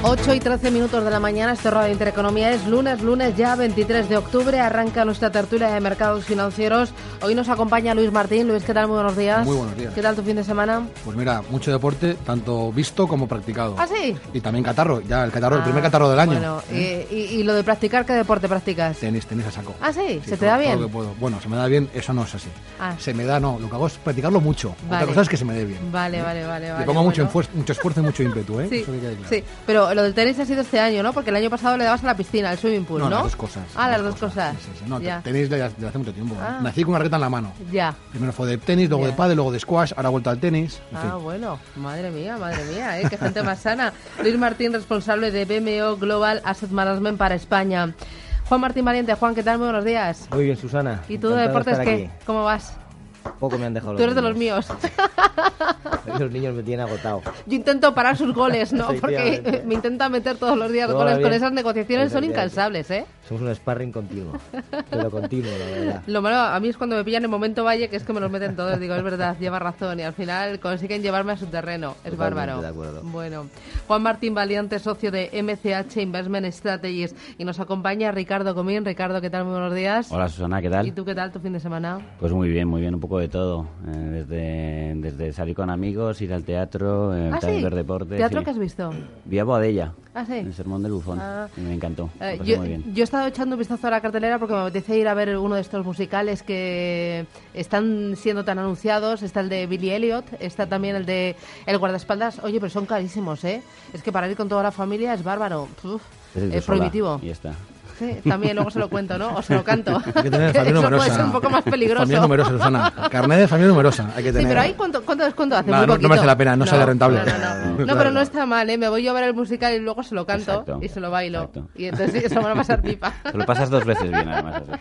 8 y 13 minutos de la mañana, este Radio Intereconomía es lunes, lunes ya 23 de octubre, arranca nuestra tertulia de mercados financieros. Hoy nos acompaña Luis Martín. Luis, ¿qué tal? Muy buenos días. Muy buenos días. ¿Qué tal tu fin de semana? Pues mira, mucho deporte, tanto visto como practicado. ¿Ah, sí? Y también catarro, ya el catarro, el Ah, primer catarro del año. Bueno, ¿eh? y, y- y lo de practicar, ¿qué deporte practicas? Tenis, tenis a saco. Ah, sí, ¿se te da todo bien? lo que puedo. Bueno, se me da bien, eso no es así. Ah. Se me da, no, lo que hago es practicarlo mucho. Vale. Otra cosa es que se me dé bien. Vale, vale, vale. vale Le pongo mucho, bueno. mucho esfuerzo y mucho ímpetu, ¿eh? Sí, Eso que quede claro. sí, pero lo del tenis ha sido este año, ¿no? Porque el año pasado le dabas a la piscina, al swimming pool, ¿no? No, las dos cosas. Ah, las dos cosas. Sí, sí, sí. No, ya. tenis desde hace mucho tiempo. Ah. Nací con una raqueta en la mano. Ya. Primero fue de tenis, luego Ya. de pádel, luego de squash, ahora he vuelto al tenis. En Ah, fin. bueno, madre mía, madre mía, ¿eh? qué gente más sana. Luis Martín, responsable de BMO Global Asset Management para España. Juan Martín Valiente, Juan, ¿qué tal? Muy buenos días. Muy bien, Susana. ¿Y tú de deportes qué? ¿Cómo vas? Poco me han dejado Tú eres de los míos. Los niños me tienen agotado. Yo intento parar sus goles, ¿no? Porque me intentan meter todos los días Todo goles va con bien. esas negociaciones, son incansables, ¿eh? Somos un sparring continuo. Pero continuo, la verdad. Lo malo a mí es cuando me pillan en momento valle, que es que me los meten todos. Digo, es verdad, lleva razón. Y al final consiguen llevarme a su terreno. Es Totalmente bárbaro. de acuerdo. Bueno, Juan Martín Valiente, socio de MCH Investment Strategies. Y nos acompaña Ricardo Comín. Ricardo, ¿qué tal? Muy buenos días. Hola Susana, ¿qué tal? ¿Y tú qué tal tu fin de semana? Pues muy bien, muy bien, un poco de todo. Eh, desde, desde salir con amigos, ir al teatro, eh, ah, sí. ver deporte. ¿Teatro sí. que has visto? Vi a Boadella, Ah, sí. el sermón del bufón, Ah. y me encantó, Eh, yo, muy bien. yo he estado echando un vistazo a la cartelera porque me apetece ir a ver uno de estos musicales que están siendo tan anunciados. Está el de Billy Elliot, está también el de El guardaespaldas. Oye, pero son carísimos, ¿eh? Es que para ir con toda la familia es bárbaro. Uf, es prohibitivo. Y está. Sí, también luego se lo cuento, ¿no? O se lo canto. Hay que tener familia Eso numerosa. puede ser un poco más peligroso. Familia numerosa, Susana. Carnet de familia numerosa. Hay que Sí, tener. pero ahí cuánto, cuánto descuento hace Nada, muy no- no merece la pena, no sale rentable. No, no, no. No, pero no está mal, ¿eh? Me voy yo a ver el musical y luego se lo canto Exacto. y se lo bailo. Exacto. Y entonces sí, eso me va a pasar pipa. Te lo pasas dos veces bien, además. así.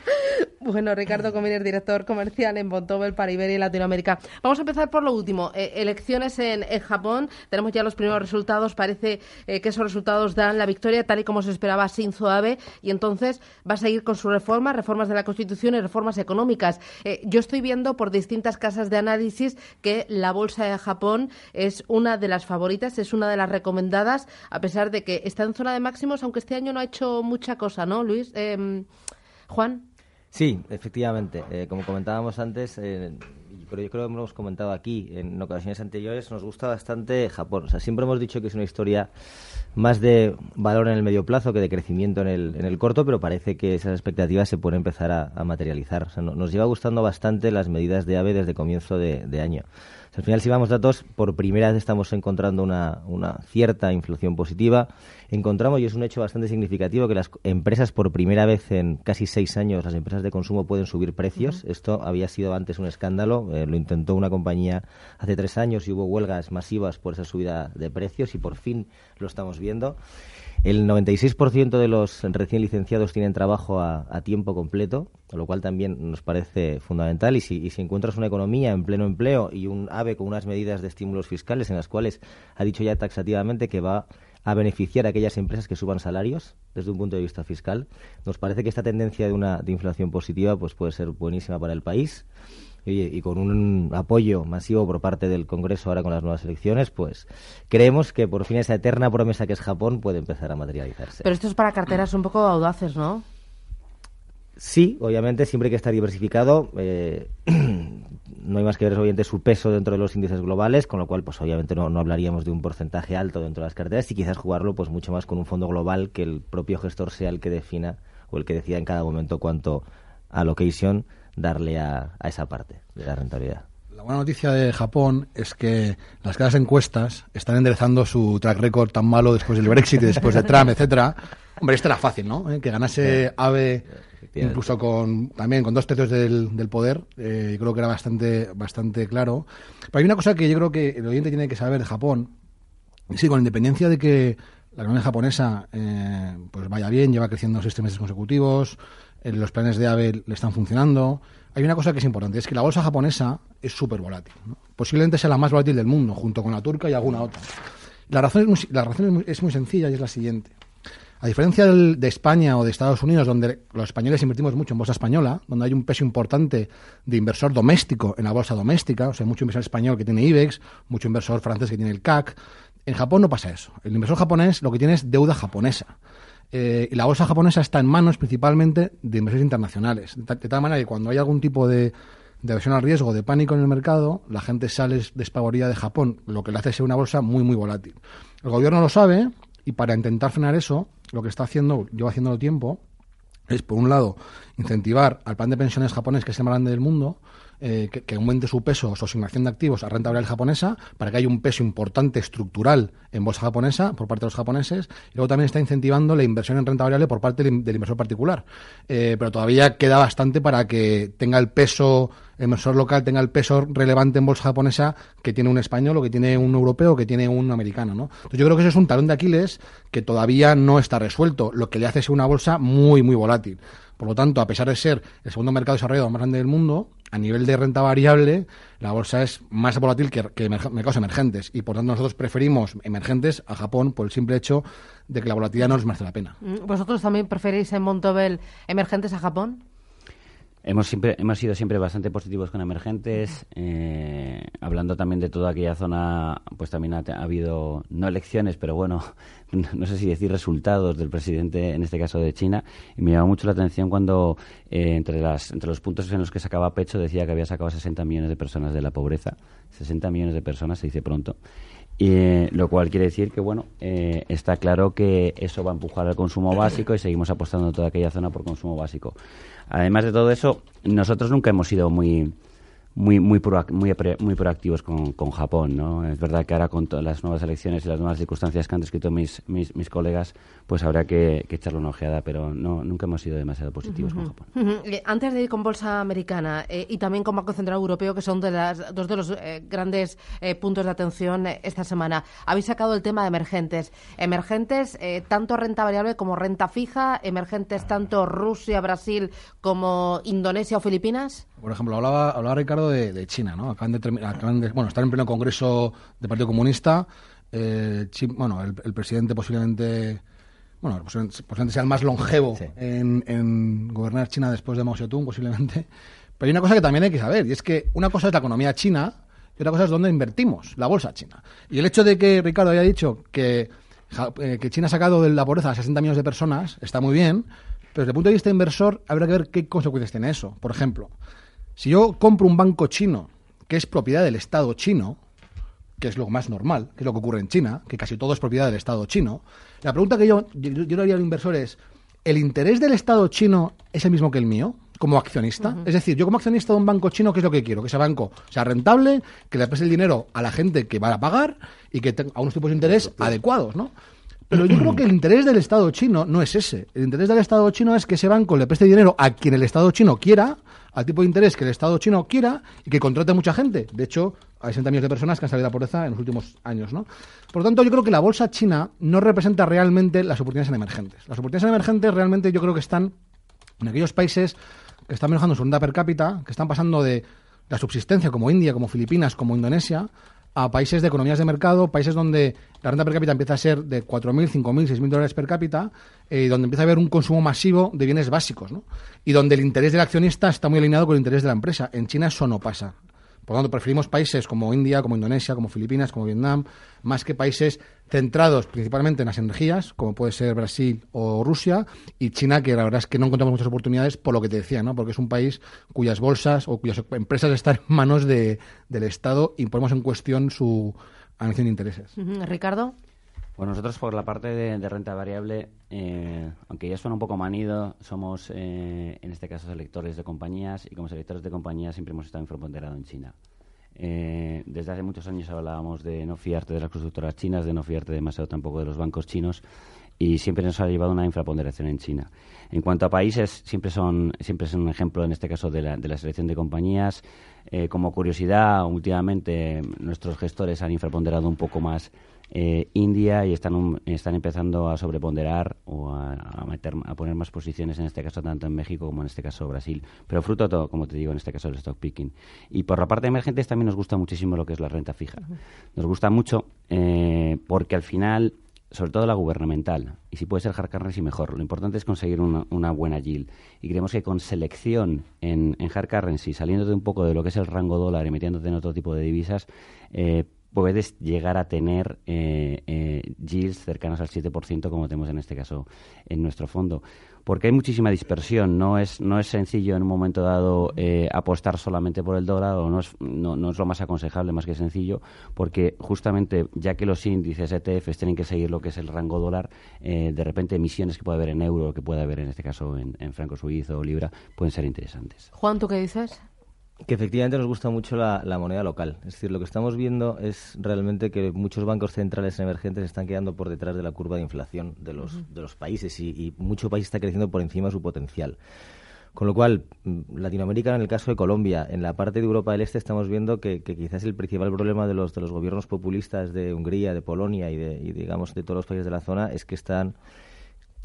Bueno, Ricardo Comines, director comercial en Bontobel para Iberia y Latinoamérica. Vamos a empezar por lo último. Eh, elecciones en, en Japón. Tenemos ya los primeros resultados. Parece eh, que esos resultados dan la victoria tal y como se esperaba Shinzo Abe. Y entonces va a seguir con sus reformas, reformas de la Constitución y reformas económicas. Eh, yo estoy viendo por distintas casas de análisis que la bolsa de Japón es una de las favoritas, es una de las recomendadas, a pesar de que está en zona de máximos, aunque este año no ha hecho mucha cosa, ¿no, Luis? Em, Juan. Sí, efectivamente. Eh, como comentábamos antes, eh, pero yo creo que hemos comentado aquí en ocasiones anteriores, nos gusta bastante Japón. O sea, siempre hemos dicho que es una historia más de valor en el medio plazo que de crecimiento en el, en el corto, pero parece que esas expectativas se pueden empezar a, materializar. O sea, no- nos lleva gustando bastante las medidas de AVE desde comienzo de año. O sea, al final, si vamos datos, por primera vez estamos encontrando una, una cierta inflación positiva. Encontramos, y es un hecho bastante significativo, que las empresas, por primera vez en casi seis años, las empresas de consumo pueden subir precios. Esto había sido antes un escándalo. eh, lo intentó una compañía hace tres años y hubo huelgas masivas por esa subida de precios y por fin lo estamos viendo. El 96% de los recién licenciados tienen trabajo a, tiempo completo, lo cual también nos parece fundamental. Y si, y si encuentras una economía en pleno empleo y un AVE con unas medidas de estímulos fiscales en las cuales ha dicho ya taxativamente que va a beneficiar a aquellas empresas que suban salarios desde un punto de vista fiscal, nos parece que esta tendencia de una de inflación positiva pues puede ser buenísima para el país. Y, oye, y con un apoyo masivo por parte del Congreso ahora con las nuevas elecciones, pues creemos que por fin esa eterna promesa que es Japón puede empezar a materializarse. Pero esto es para carteras un poco audaces, ¿no? Sí, obviamente siempre hay que estar diversificado. eh, no hay más que ver obviamente su peso dentro de los índices globales, con lo cual pues obviamente no, no hablaríamos de un porcentaje alto dentro de las carteras y quizás jugarlo pues mucho más con un fondo global que el propio gestor sea el que defina o el que decida en cada momento cuánto allocation darle a, a esa parte de la rentabilidad. La buena noticia de Japón es que las casas encuestas están enderezando su track record tan malo después del Brexit después de Trump, etcétera. Hombre, esto era fácil, ¿no? Eh, Que ganase AVE incluso con también con dos tercios del, del poder, eh, yo creo que era bastante bastante claro. Pero hay una cosa que yo creo que el oyente tiene que saber de Japón. y Sí, con independencia de que la economía japonesa eh, pues vaya bien, lleva creciendo seis meses consecutivos, los planes de AVE le están funcionando. Hay una cosa que es importante, es que la bolsa japonesa es súper volátil. Posiblemente sea la más volátil del mundo, junto con la turca y alguna otra. La razón es muy, la razón es muy sencilla y es la siguiente. A diferencia del- de España o de Estados Unidos, donde los españoles invertimos mucho en bolsa española, donde hay un peso importante de inversor doméstico en la bolsa doméstica, o sea, mucho inversor español que tiene IBEX, mucho inversor francés que tiene el CAC, En Japón no pasa eso. El inversor japonés lo que tiene es deuda japonesa. Eh, y la bolsa japonesa está en manos principalmente de inversores internacionales. De, tal manera que cuando hay algún tipo de, de aversión al riesgo, de pánico en el mercado, la gente sale despavorida de Japón, lo que le hace ser una bolsa muy, muy volátil. El gobierno lo sabe y para intentar frenar eso, lo que está haciendo, lleva haciéndolo tiempo, es, por un lado, incentivar al plan de pensiones japonés, que es el más grande del mundo, eh, que, aumente su peso, su asignación de activos a renta variable japonesa, para que haya un peso importante estructural en bolsa japonesa por parte de los japoneses. Y luego también está incentivando la inversión en renta variable por parte del, inversor particular. Eh, pero todavía queda bastante para que tenga el peso, el inversor local tenga el peso relevante en bolsa japonesa que tiene un español o que tiene un europeo o que tiene un americano. ¿no? Entonces yo creo que eso es un talón de Aquiles que todavía no está resuelto, lo que le hace ser una bolsa muy, muy volátil. Por lo tanto, a pesar de ser el segundo mercado desarrollado más grande del mundo, a nivel de renta variable, la bolsa es más volátil que, mercados emergentes. Y por tanto, nosotros preferimos emergentes a Japón por el simple hecho de que la volatilidad no les merece la pena. Mm, ¿Vosotros también preferís en Montobel emergentes a Japón? Hemos, siempre, hemos sido siempre bastante positivos con emergentes. Eh, hablando también de toda aquella zona, pues también ha, habido, no elecciones, pero bueno, no sé si decir resultados del presidente, en este caso de China. Y me llamó mucho la atención cuando eh, entre, las, entre los puntos en los que sacaba pecho decía que había sacado 60 millones de personas de la pobreza. 60 millones de personas, se dice pronto. Y, eh, lo cual quiere decir que, bueno, está claro que eso va a empujar al consumo básico y seguimos apostando en toda aquella zona por consumo básico. Además de todo eso, nosotros nunca hemos sido muy muy muy muy, muy proactivos con, con, Japón no es verdad que ahora con todas las nuevas elecciones y las nuevas circunstancias que han descrito mis, mis colegas pues habrá que, echarle una ojeada pero no nunca hemos sido demasiado positivos con Japón. Eh, antes de ir con bolsa americana eh, y también con Banco Central Europeo que son de las dos de los eh, grandes puntos de atención esta semana. Habéis sacado el tema de emergentes. Emergentes tanto renta variable como renta fija. Emergentes tanto Rusia Brasil como Indonesia o Filipinas. Por ejemplo, hablaba, hablaba Ricardo de, China, ¿no? Acaban de, bueno, están en pleno congreso del Partido Comunista. Eh, bueno, el, presidente posiblemente, bueno, posiblemente sea el más longevo en, gobernar China después de Mao Zedong, posiblemente. Pero hay una cosa que también hay que saber, y es que una cosa es la economía china y otra cosa es dónde invertimos, la bolsa china. Y el hecho de que Ricardo haya dicho que, eh, que China ha sacado de la pobreza a 60 millones de personas está muy bien, pero desde el punto de vista inversor habrá que ver qué consecuencias tiene eso. Por ejemplo, si yo compro un banco chino que es propiedad del Estado chino, que es lo más normal, que es lo que ocurre en China, que casi todo es propiedad del Estado chino, la pregunta que yo, yo, le haría al inversor es, ¿el interés del Estado chino es el mismo que el mío? como accionista. Es decir, yo como accionista de un banco chino, ¿qué es lo que quiero? Que ese banco sea rentable, que le preste el dinero a la gente que va a pagar y que tenga unos tipos de interés adecuados, ¿no? Pero yo creo que el interés del Estado chino no es ese. El interés del Estado chino es que ese banco le preste dinero a quien el Estado chino quiera al tipo de interés que el Estado chino quiera y que contrate mucha gente. De hecho, hay 60 millones de personas que han salido de la pobreza en los últimos años. ¿no? Por lo tanto, yo creo que la bolsa china no representa realmente las oportunidades en emergentes. Las oportunidades en emergentes realmente yo creo que están en aquellos países que están mejorando su renta per cápita, que están pasando de la subsistencia como India, como Filipinas, como Indonesia, a países de economías de mercado, países donde la renta per cápita empieza a ser de 4.000, 5.000, 6.000 dólares per cápita, eh, donde empieza a haber un consumo masivo de bienes básicos, ¿no? Y donde el interés del accionista está muy alineado con el interés de la empresa. En China eso no pasa. Por lo tanto, preferimos países como India, como Indonesia, como Filipinas, como Vietnam, más que países centrados principalmente en las energías, como puede ser Brasil o Rusia, y China, que la verdad es que no encontramos muchas oportunidades por lo que te decía, ¿no? porque es un país cuyas bolsas o cuyas empresas están en manos de, del Estado y ponemos en cuestión su anexión de intereses. Ricardo. Bueno, nosotros por la parte de, renta variable, eh, aunque ya suena un poco manido, somos eh, en este caso selectores de compañías y como selectores de compañías siempre hemos estado infraponderados en China. Eh, desde hace muchos años hablábamos de no fiarte de las constructoras chinas, de no fiarte demasiado tampoco de los bancos chinos y siempre nos ha llevado una infraponderación en China. En cuanto a países, siempre son siempre es un ejemplo en este caso de la selección de compañías. como curiosidad, últimamente nuestros gestores han infraponderado un poco más eh, India y están, están empezando a sobreponderar o a, meter, a poner más posiciones, en este caso tanto en México como en este caso Brasil. Pero fruto, todo, como te digo, en este caso del stock picking. Y por la parte de emergentes también nos gusta muchísimo lo que es la renta fija. Nos gusta mucho eh, porque al final sobre todo la gubernamental, y si puede ser hard currency mejor. Lo importante es conseguir una, buena yield. Y creemos que con selección en, en hard currency, saliendo de un poco de lo que es el rango dólar y metiéndote en otro tipo de divisas, eh, puedes llegar a tener eh, eh, yields cercanas al 7% como tenemos en este caso en nuestro fondo. Porque hay muchísima dispersión, no es, no es sencillo en un momento dado eh, apostar solamente por el dólar o no es, no, no es lo más aconsejable, más que sencillo, porque justamente ya que los índices ETFs tienen que seguir lo que es el rango dólar, eh, de repente emisiones que puede haber en euro, que puede haber en este caso en, en franco suizo o libra, pueden ser interesantes. Juan, ¿tú qué dices? Que efectivamente nos gusta mucho la, la, moneda local. Es decir, lo que estamos viendo es realmente que muchos bancos centrales emergentes están quedando por detrás de la curva de inflación de los, uh -huh. de los países y, y mucho país está creciendo por encima de su potencial. Con lo cual, mm, Latinoamérica, en el caso de Colombia, en la parte de Europa del Este estamos viendo que, que quizás el principal problema de los, de los gobiernos populistas de Hungría, de Polonia y, de, y digamos de todos los países de la zona es que están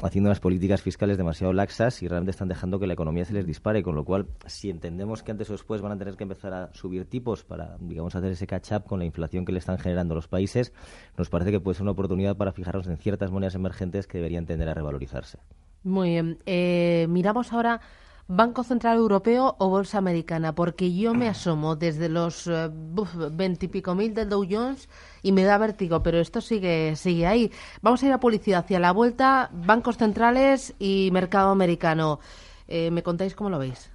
haciendo unas políticas fiscales demasiado laxas y realmente están dejando que la economía se les dispare, con lo cual, si entendemos que antes o después van a tener que empezar a subir tipos para, digamos, hacer ese catch-up con la inflación que le están generando los países, nos parece que puede ser una oportunidad para fijarnos en ciertas monedas emergentes que deberían tender a revalorizarse. Muy bien. Eh, miramos ahora Banco Central Europeo o Bolsa Americana, porque yo me asomo desde los veintipico uh, mil del Dow Jones y me da vértigo, pero esto sigue, sigue ahí. Vamos a ir a publicidad hacia la vuelta, bancos centrales y mercado americano. Eh, ¿Me contáis cómo lo veis?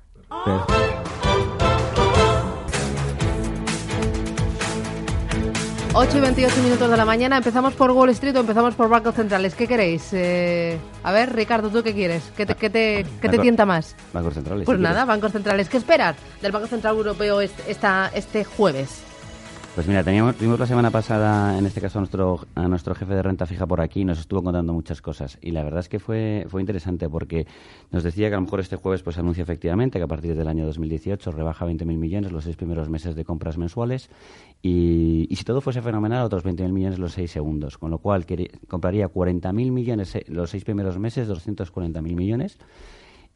8 y 28 minutos de la mañana. ¿Empezamos por Wall Street o empezamos por bancos centrales? ¿Qué queréis? Eh, a ver, Ricardo, ¿tú qué quieres? ¿Qué te, qué te, qué te tienta más? Bancos centrales. Pues nada, quieres. bancos centrales. ¿Qué esperas del Banco Central Europeo este, esta, este jueves? Pues mira, teníamos, tuvimos la semana pasada, en este caso, a nuestro, a nuestro jefe de renta fija por aquí nos estuvo contando muchas cosas. Y la verdad es que fue, fue interesante porque nos decía que a lo mejor este jueves pues anuncia efectivamente que a partir del año 2018 rebaja 20.000 millones los seis primeros meses de compras mensuales y, y si todo fuese fenomenal, otros 20.000 millones los seis segundos. Con lo cual compraría 40.000 millones los seis primeros meses, 240.000 millones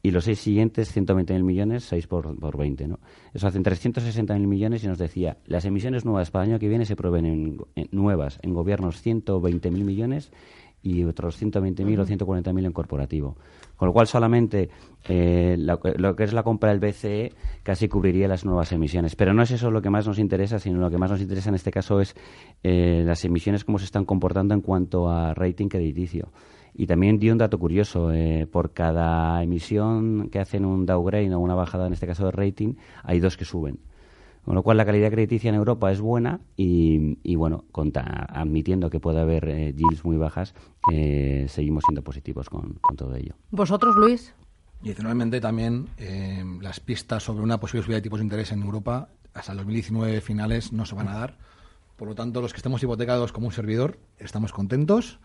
y los seis siguientes 120.000 millones, 6 por, por 20, ¿no? Eso hacen 360.000 millones y nos decía, las emisiones nuevas para el año que viene se prueben en, en nuevas en gobiernos 120.000 millones y otros 120.000 uh -huh. o 140.000 en corporativo. Con lo cual solamente eh, lo, lo, que es la compra del BCE casi cubriría las nuevas emisiones. Pero no es eso lo que más nos interesa, sino lo que más nos interesa en este caso es eh, las emisiones, cómo se están comportando en cuanto a rating crediticio. Y también dio un dato curioso, eh, por cada emisión que hacen un downgrade o una bajada, en este caso de rating, hay dos que suben. Con lo cual la calidad crediticia en Europa es buena y, y bueno, conta, admitiendo que puede haber eh, yields muy bajas, eh, seguimos siendo positivos con, con, todo ello. ¿Vosotros, Luis? Y adicionalmente también eh, las pistas sobre una posible subida de tipos de interés en Europa hasta el 2019 finales no se van a dar. Por lo tanto, los que estemos hipotecados como un servidor estamos contentos.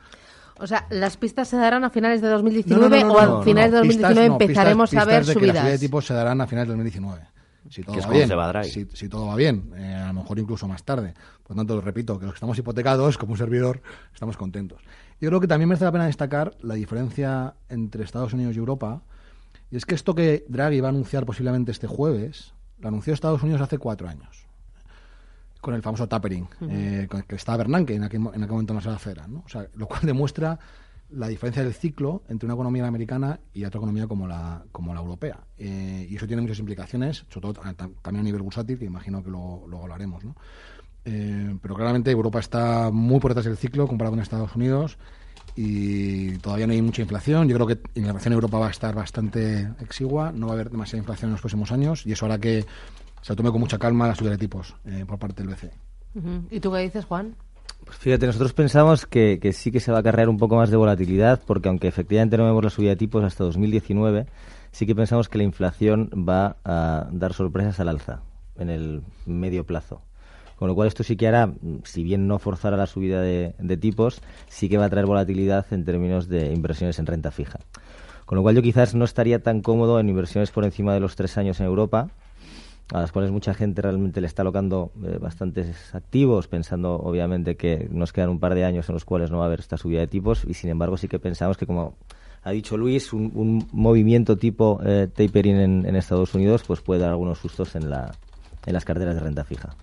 O sea, ¿las pistas se darán a finales de 2019 no, no, no, o a finales de 2019 pistas, empezaremos pistas, a ver de subidas? Que la subida de tipos se darán a finales de 2019. Si todo, va bien, si, si, todo va bien, eh, a lo mejor incluso más tarde. Por lo tanto, lo repito, que los que estamos hipotecados, como un servidor, estamos contentos. Yo creo que también merece la pena destacar la diferencia entre Estados Unidos y Europa. Y es que esto que Draghi va a anunciar posiblemente este jueves, lo anunció Estados Unidos hace cuatro años con el famoso tapering, uh -huh. eh, que estaba Bernanke en aquel, en aquel momento en la fera, ¿no? O sea, lo cual demuestra la diferencia del ciclo entre una economía americana y otra economía como la, como la europea. Eh, y eso tiene muchas implicaciones, sobre todo también a nivel bursátil, que imagino que luego, luego hablaremos, ¿no? Eh, pero claramente Europa está muy por detrás del ciclo comparado con Estados Unidos y todavía no hay mucha inflación. Yo creo que la inflación en Europa va a estar bastante exigua, no va a haber demasiada inflación en los próximos años y eso hará que se tome con mucha calma la subida de tipos eh, por parte del BCE. Uh -huh. ¿Y tú qué dices, Juan? Pues fíjate, nosotros pensamos que, que, sí que se va a acarrear un poco más de volatilidad, porque aunque efectivamente no vemos la subida de tipos hasta 2019, sí que pensamos que la inflación va a dar sorpresas al alza en el medio plazo. Con lo cual esto sí que hará, si bien no forzará la subida de, de tipos, sí que va a traer volatilidad en términos de inversiones en renta fija. Con lo cual yo quizás no estaría tan cómodo en inversiones por encima de los tres años en Europa, a las cuales mucha gente realmente le está alocando eh, bastantes activos, pensando obviamente que nos quedan un par de años en los cuales no va a haber esta subida de tipos y sin embargo sí que pensamos que como ha dicho Luis, un, un movimiento tipo eh, tapering en, en, Estados Unidos pues puede dar algunos sustos en, la, en las carteras de renta fija.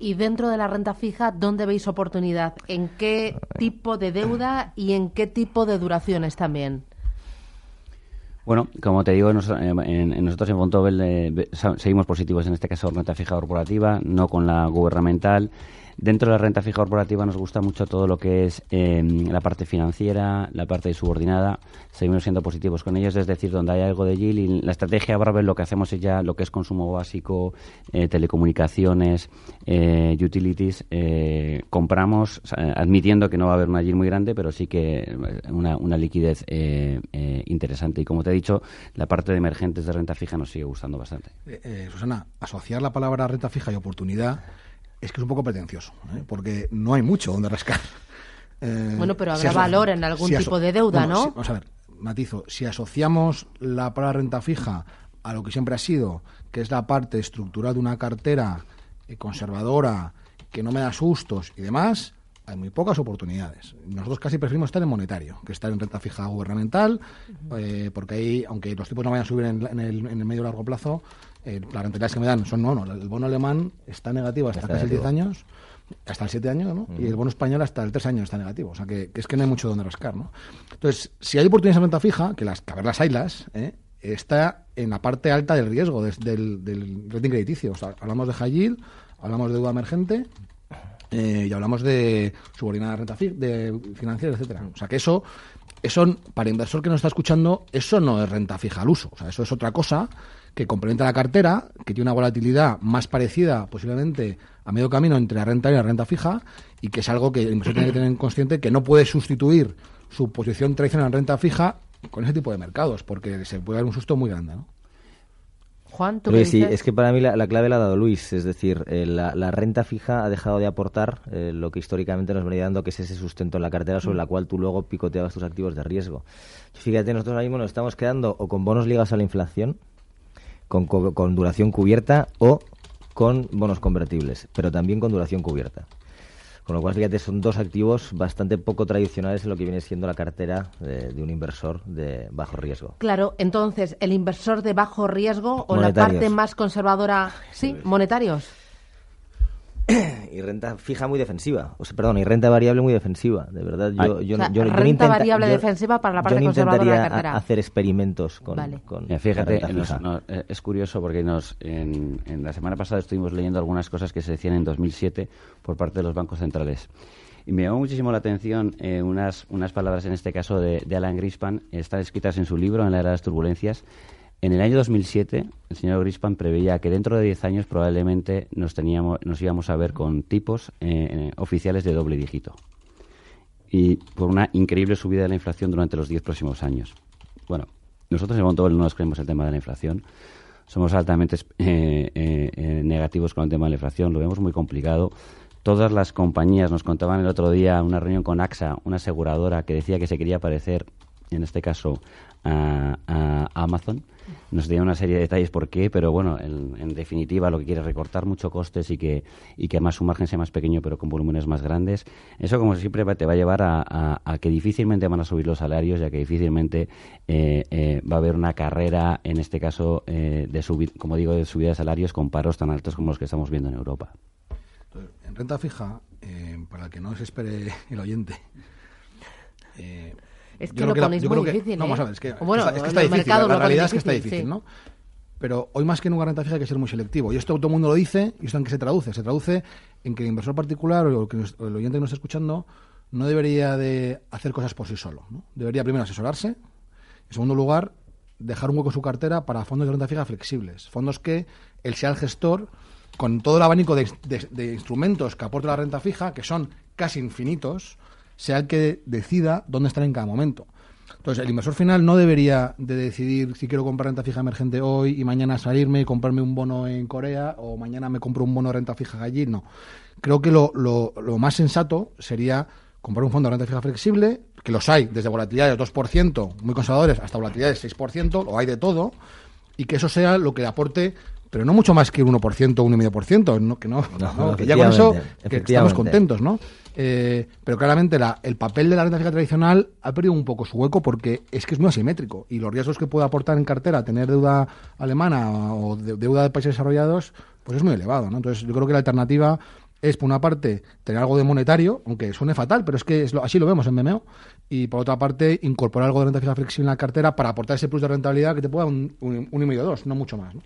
Y dentro de la renta fija, ¿dónde veis oportunidad? ¿En qué tipo de deuda y en qué tipo de duraciones también? Bueno, como te digo, nosotros en Fontobel eh, seguimos positivos en este caso renta fija corporativa, no con la gubernamental. Dentro de la renta fija corporativa nos gusta mucho todo lo que es eh, la parte financiera, la parte subordinada. Seguimos siendo positivos con ellos, es decir, donde hay algo de yield. Y la estrategia Brave lo que hacemos es ya lo que es consumo básico, eh, telecomunicaciones, eh, utilities. compramos, admitiendo que no va a haber una yield muy grande, pero sí que una, una liquidez interesante. Y como te he dicho, la parte de emergentes de renta fija nos sigue gustando bastante. Susana, asociar la palabra renta fija y oportunidad es que es un poco pretencioso, ¿eh? porque no hay mucho donde rascar. Eh, bueno, pero habrá valor en algún tipo de deuda, ¿no? vamos a ver, matizo. Si asociamos la palabra renta fija a lo que siempre ha sido, que es la parte estructural de una cartera eh, conservadora, que no me da sustos y demás, hay muy pocas oportunidades. Nosotros casi preferimos estar en monetario, que estar en renta fija gubernamental, porque ahí, aunque los tipos no vayan a subir en, el, en el medio largo plazo, eh, las rentabilidades que me dan son, no, no, el bono alemán está negativo hasta casi el 10 años, hasta el 7 años, ¿no? Y el bono español hasta el 3 años está negativo. O sea, que, es que no hay mucho donde rascar, ¿no? Entonces, si hay oportunidades en renta fija, que las, que a ver las haylas, ¿eh? está en la parte alta del riesgo del, del rating crediticio. O sea, hablamos de high yield, hablamos de deuda emergente eh, y hablamos de subordinada renta de financiera, etcétera. O sea, que eso, eso, para inversor que nos está escuchando, eso no es renta fija al uso. O sea, eso es otra cosa que complementa la cartera, que tiene una volatilidad más parecida posiblemente a medio camino entre la renta y la renta fija y que es algo que el inversor tiene que tener consciente que no puede sustituir su posición tradicional en renta fija con ese tipo de mercados porque se puede dar un susto muy grande, ¿no? Juan, ¿tú sí, es que para mí la, clave la ha dado Luis, es decir, eh, la, renta fija ha dejado de aportar eh, lo que históricamente nos venía dando, que es ese sustento en la cartera sobre la cual tú luego picoteabas tus activos de riesgo. Fíjate, nosotros ahora mismo nos estamos quedando o con bonos ligados a la inflación, con, con duración cubierta o con bonos convertibles, pero también con duración cubierta. Con lo cual, fíjate, son dos activos bastante poco tradicionales en lo que viene siendo la cartera de, un inversor de bajo riesgo. Claro, entonces, el inversor de bajo riesgo o la parte más conservadora, sí, monetarios. y renta fija muy defensiva, o sea, perdón, y renta variable muy defensiva, de verdad. Yo, yo, yo, renta variable defensiva para la parte conservadora de la cartera. hacer experimentos con, fíjate, eh, es curioso porque nos en, la semana pasada estuvimos leyendo algunas cosas que se decían en 2007 por parte de los bancos centrales. Y me llamó muchísimo la atención eh, unas, unas palabras, en este caso de, de Alan Grispan, están escritas en su libro, En la era de las turbulencias, en el año 2007, el señor Grispan preveía que dentro de 10 años probablemente nos, teníamos, nos íbamos a ver con tipos eh, oficiales de doble dígito. Y por una increíble subida de la inflación durante los 10 próximos años. Bueno, nosotros en Montobel no nos creemos el tema de la inflación. Somos altamente eh, eh, negativos con el tema de la inflación. Lo vemos muy complicado. Todas las compañías nos contaban el otro día una reunión con AXA, una aseguradora que decía que se quería parecer, en este caso, a Amazon nos dio una serie de detalles por qué, pero bueno, en, definitiva lo que quiere es recortar mucho costes y que, y que además su margen sea más pequeño pero con volúmenes más grandes. Eso como siempre te va a llevar a, que difícilmente van a subir los salarios, ya que difícilmente eh, eh, va a haber una carrera, en este caso, eh, de subir, como digo, de subida de salarios con paros tan altos como los que estamos viendo en Europa. En renta fija, para el que no se espere el oyente, es que lo ponéis muy difícil. no, vamos a ver, es que, bueno, es que está difícil. La, realidad es que está difícil, ¿no? Pero hoy más que nunca renta fija hay que ser muy selectivo. Y esto todo el mundo lo dice, y esto en qué se traduce. Se traduce en que el inversor particular o el, que el oyente que nos está escuchando no debería de hacer cosas por sí solo. ¿no? Debería primero asesorarse. En segundo lugar, dejar un hueco en su cartera para fondos de renta fija flexibles. Fondos que él sea el gestor con todo el abanico de, de instrumentos que aporta la renta fija, que son casi infinitos, sea el que decida dónde estar en cada momento. Entonces, el inversor final no debería de decidir si quiero comprar renta fija emergente hoy y mañana salirme y comprarme un bono en Corea o mañana me compro un bono de renta fija allí. No. Creo que lo, lo, más sensato sería comprar un fondo de renta fija flexible, que los hay desde volatilidades de 2%, muy conservadores, hasta volatilidades de 6%, lo hay de todo, y que eso sea lo que aporte pero no mucho más que un 1%, 1,5%, no, que no, no, que ya con eso que estamos contentos, ¿no? Eh, pero claramente la, el papel de la renta fija tradicional ha perdido un poco su hueco porque es que es muy asimétrico y los riesgos que puede aportar en cartera tener deuda alemana o deuda de países desarrollados, pues es muy elevado, ¿no? Entonces yo creo que la alternativa es, por una parte, tener algo de monetario, aunque suene fatal, pero es que es lo, así lo vemos en BMO, y por otra parte, incorporar algo de renta fija flexible en la cartera para aportar ese plus de rentabilidad que te pueda un, un, un y medio dos, no mucho más, ¿no?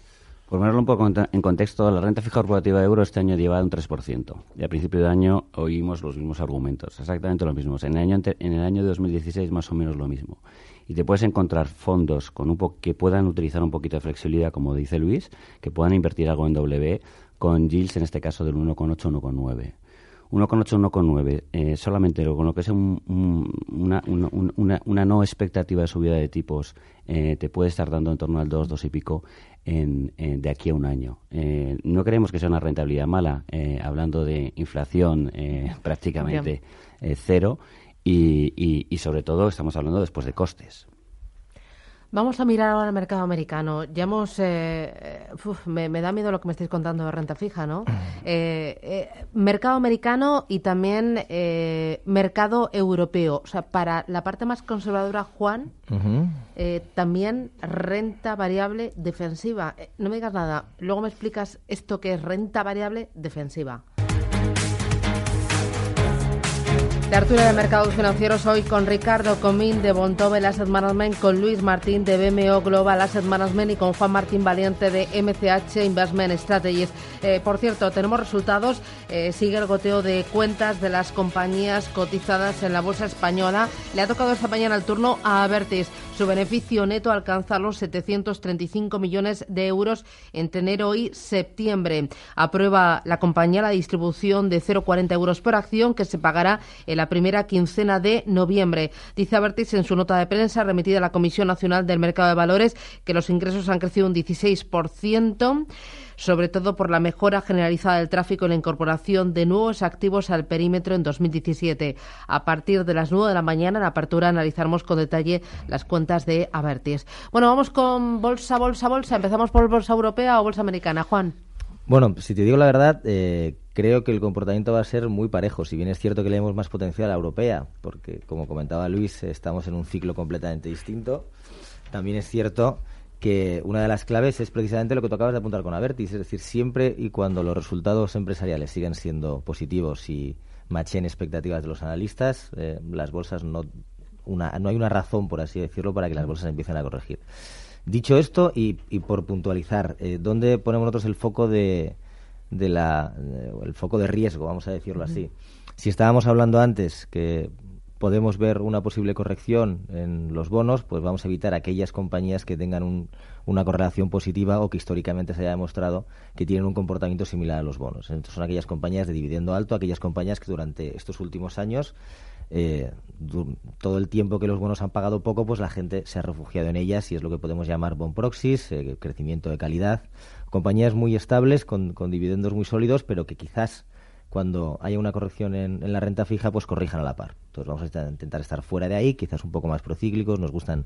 Por ponerlo un poco en contexto, la renta fija corporativa de euro este año lleva un 3%. Y a principio de año oímos los mismos argumentos, exactamente los mismos. En el año, en el año de 2016 más o menos lo mismo. Y te puedes encontrar fondos con un que puedan utilizar un poquito de flexibilidad, como dice Luis, que puedan invertir algo en W, con yields en este caso del 1,8, 1,9. 1,8, 1,9, eh, solamente con lo que es una, una, no expectativa de subida de tipos, eh, te puede estar dando en torno al 2, 2 y pico en, de aquí a un año. Eh, no creemos que sea una rentabilidad mala, eh, hablando de inflación eh, prácticamente cero y, y sobre todo estamos hablando después de costes. Vamos a mirar ahora el mercado americano. Ya hemos. Eh, me, da miedo lo que me estáis contando de renta fija, ¿no? Eh, eh, mercado americano y también mercado europeo. O sea, para la parte más conservadora, Juan, también renta variable defensiva. no me digas nada. Luego me explicas esto que es renta variable defensiva. Tertulia de mercados financieros hoy con Ricardo Comín de Bontobel Asset Management, con Luis Martín de BMO Global Asset Management y con Juan Martín Valiente de MCH Investment Strategies. Eh, por cierto, tenemos resultados. Eh, sigue el goteo de cuentas de las compañías cotizadas en la bolsa española. Le ha tocado esta mañana el turno a Avertis. Su beneficio neto alcanza los 735 millones de euros entre enero y septiembre. Aprueba la compañía la distribución de 0,40 euros por acción que se pagará en la primera quincena de noviembre. Dice Avertis en su nota de prensa remitida a la Comisión Nacional del Mercado de Valores que los ingresos han crecido un 16% sobre todo por la mejora generalizada del tráfico y la incorporación de nuevos activos al perímetro en 2017. A partir de las 9 de la mañana, en apertura, analizaremos con detalle las cuentas de Avertis. Bueno, vamos con bolsa, bolsa, bolsa. Empezamos por bolsa europea o bolsa americana. Juan. Bueno, si te digo la verdad, eh, creo que el comportamiento va a ser muy parejo. Si bien es cierto que le demos más potencial a la europea, porque como comentaba Luis, estamos en un ciclo completamente distinto. También es cierto que una de las claves es precisamente lo que tú acabas de apuntar con Avertis, es decir, siempre y cuando los resultados empresariales sigan siendo positivos y machen expectativas de los analistas, eh, las bolsas no, una, no hay una razón, por así decirlo, para que las bolsas empiecen a corregir. Dicho esto, y, por puntualizar, eh, ¿dónde ponemos nosotros el foco de, de la, el foco de riesgo, vamos a decirlo así? Si estábamos hablando antes que podemos ver una posible corrección en los bonos, pues vamos a evitar aquellas compañías que tengan una correlación positiva o que históricamente se haya demostrado que tienen un comportamiento similar a los bonos. Entonces son aquellas compañías de dividendo alto, aquellas compañías que durante estos últimos años eh, todo el tiempo que los bonos han pagado poco, pues la gente se ha refugiado en ellas y es lo que podemos llamar bon proxies, eh, crecimiento de calidad. Compañías muy estables, con, con dividendos muy sólidos, pero que quizás cuando haya una corrección en, la renta fija, pues corrijan a la par. Entonces vamos a intentar estar fuera de ahí, quizás un poco más procíclicos, nos gustan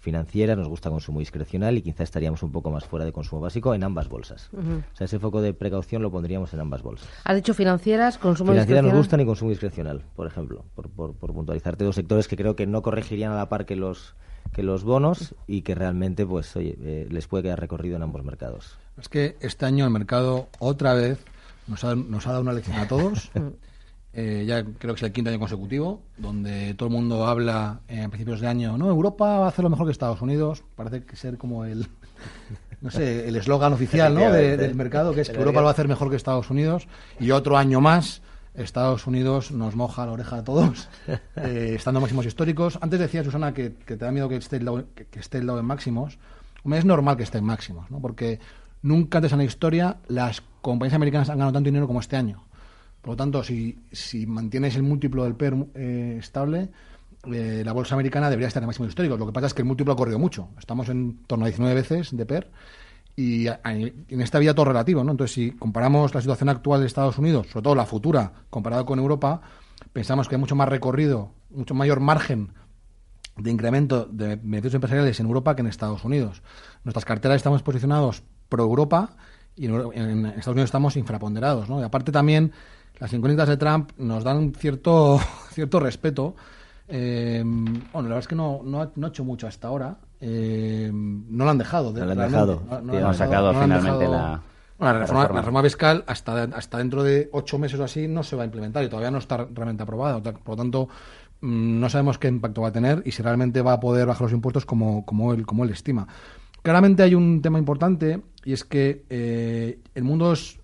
financieras, nos gusta consumo discrecional y quizás estaríamos un poco más fuera de consumo básico en ambas bolsas. O sea, ese foco de precaución lo pondríamos en ambas bolsas. ¿Has dicho financieras, consumo financieras nos gustan y consumo discrecional, por ejemplo, por, por, puntualizarte dos sectores que creo que no corregirían a la par que los que los bonos y que realmente pues oye, eh, les puede quedar recorrido en ambos mercados. Es que este año el mercado otra vez nos ha, nos ha dado una lección a todos. Eh, ya creo que es el quinto año consecutivo, donde todo el mundo habla en principios de año, no, Europa va a hacer lo mejor que Estados Unidos. Parece que ser como el, no sé, el eslogan oficial ¿no? del mercado, que es que Europa lo va a hacer mejor que Estados Unidos. Y otro año más, Estados Unidos nos moja la oreja a todos, eh, estando máximos históricos. Antes decía Susana que, te da miedo que esté, el lado, que, esté el lado en máximos. es normal que esté en máximos, ¿no? porque nunca antes en la historia las compañías americanas han ganado tanto dinero como este año. Por lo tanto, si, mantienes el múltiplo del PER eh, estable, eh, la bolsa americana debería estar en máximo histórico. Lo que pasa es que el múltiplo ha corrido mucho. Estamos en torno a 19 veces de PER y en esta vida todo relativo. ¿no? Entonces, si comparamos la situación actual de Estados Unidos, sobre todo la futura, comparada con Europa, pensamos que hay mucho más recorrido, mucho mayor margen de incremento de beneficios empresariales en Europa que en Estados Unidos. Nuestras carteras estamos posicionados pro Europa y en, Estados Unidos estamos infraponderados, ¿no? Y aparte también las incógnitas de Trump nos dan cierto cierto respeto. Eh, bueno, la verdad es que no, no, ha, hecho mucho hasta ahora. Eh, no lo han dejado. no lo han dejado. No, han sacado finalmente la... la, reforma, la, reforma, fiscal hasta, hasta dentro de ocho meses o así no se va a implementar y todavía no está realmente aprobada. Por lo tanto, mm, no sabemos qué impacto va a tener y si realmente va a poder bajar los impuestos como, como, él, como él estima. Claramente hay un tema importante y es que eh, el mundo es,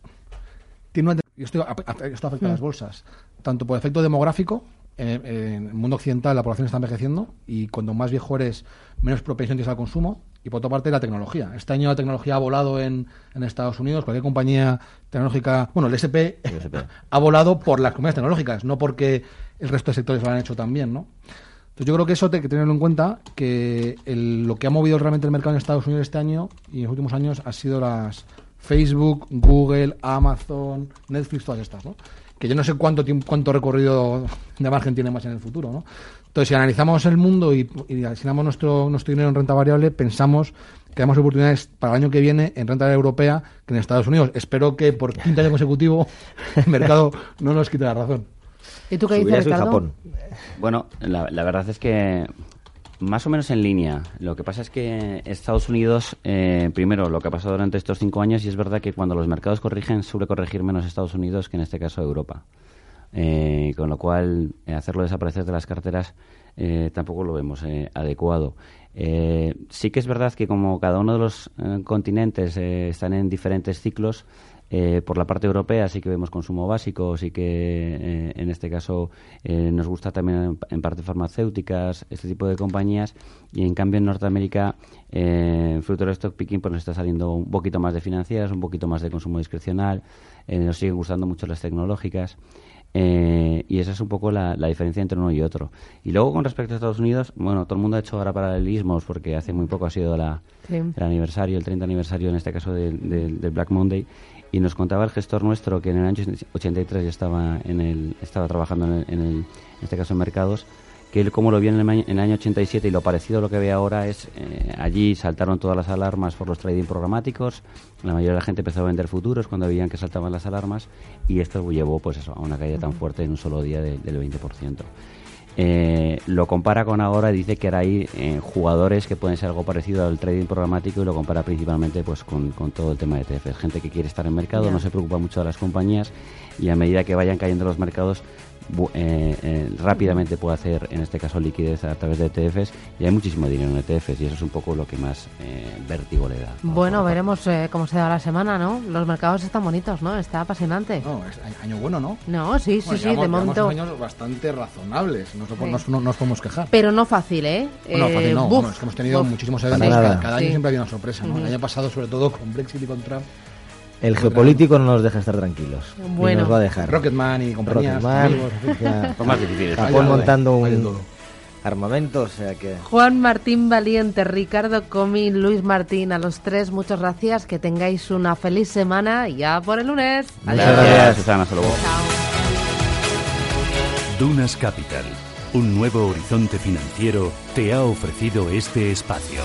tiene una, esto, esto afecta a las bolsas, tanto por efecto demográfico, en, el mundo occidental la población está envejeciendo y cuando más viejo eres, menos propensión tienes al consumo. Y por otra parte, la tecnología. Este año la tecnología ha volado en, en Estados Unidos. Cualquier compañía tecnológica, bueno, el SP, ha volado por las compañías tecnológicas, no porque el resto de sectores lo han hecho también, ¿no? Yo creo que eso hay que tenerlo en cuenta, que lo que ha movido realmente el mercado en Estados Unidos este año y en los últimos años ha sido las Facebook, Google, Amazon, Netflix, todas estas, ¿no? que yo no sé cuánto cuánto recorrido de margen tiene más en el futuro, ¿no? Entonces, si analizamos el mundo y, asignamos nuestro, nuestro dinero en renta variable, pensamos que hay más oportunidades para el año que viene en renta europea que en Estados Unidos. Espero que por quinto año consecutivo el mercado no nos quite la razón. ¿Y tú qué dices, Ricardo? Japón. Bueno, la, la verdad es que más o menos en línea. Lo que pasa es que Estados Unidos, eh, primero, lo que ha pasado durante estos cinco años, y es verdad que cuando los mercados corrigen, suele corregir menos Estados Unidos que en este caso Europa. Eh, con lo cual, eh, hacerlo desaparecer de las carteras tampoco lo vemos adecuado. sí que es verdad que como cada uno de los continentes están en diferentes ciclos, eh, por la parte europea sí que vemos consumo básico, sí que eh, en este caso eh, nos gusta también en, parte farmacéuticas, este tipo de compañías, y en cambio en Norteamérica, fruto del stock picking, pues nos está saliendo un poquito más de financieras, un poquito más de consumo discrecional, nos siguen gustando mucho las tecnológicas. Y esa es un poco la, diferencia entre uno y otro. Y luego con respecto a Estados Unidos, bueno, todo el mundo ha hecho ahora paralelismos porque hace muy poco ha sido la, el aniversario, el 30 aniversario en este caso del Black Monday y nos contaba el gestor nuestro que en el año 83 ya estaba en el estaba trabajando en, el, en, este caso en mercados que él como lo vio en el, año 87 y lo parecido a lo que ve ahora es eh, allí saltaron todas las alarmas por los trading programáticos la mayoría de la gente empezó a vender futuros cuando veían que saltaban las alarmas y esto llevó pues eso, a una caída tan fuerte en un solo día del 20% eh, lo compara con ahora y dice que ahora hay eh, jugadores que pueden ser algo parecido al trading programático y lo compara principalmente pues con, todo el tema de ETF. Gente que quiere estar en mercado, no se preocupa mucho de las compañías y a medida que vayan cayendo los mercados eh, eh, rápidamente puede hacer, en este caso, liquidez a través de ETFs y hay muchísimo dinero en ETFs y eso es un poco lo que más eh, vértigo le da. Bueno, veremos cómo se da la semana, ¿no? Los mercados están bonitos, ¿no? Está apasionante. No, es año bueno, ¿no? No, sí, sí, sí, de momento. años bastante razonables, no, nos, podemos quejar. Pero no fácil, ¿eh? no, fácil no, es que hemos tenido muchísimos eventos, cada, año siempre había una sorpresa, ¿no? El año pasado, sobre todo, con Brexit y con Trump el geopolítico no nos deja estar tranquilos. Bueno. nos va a dejar. Rocketman y compañía. Rocketman. más difícil. Japón montando un armamento, o sea que... Juan Martín Valiente, Ricardo Comín, Luis Martín, a los tres, muchas gracias. Que tengáis una feliz semana ya por el lunes. Adiós. gracias, Susana. Hasta luego. Dunas Capital, un nuevo horizonte financiero, te ha ofrecido este espacio.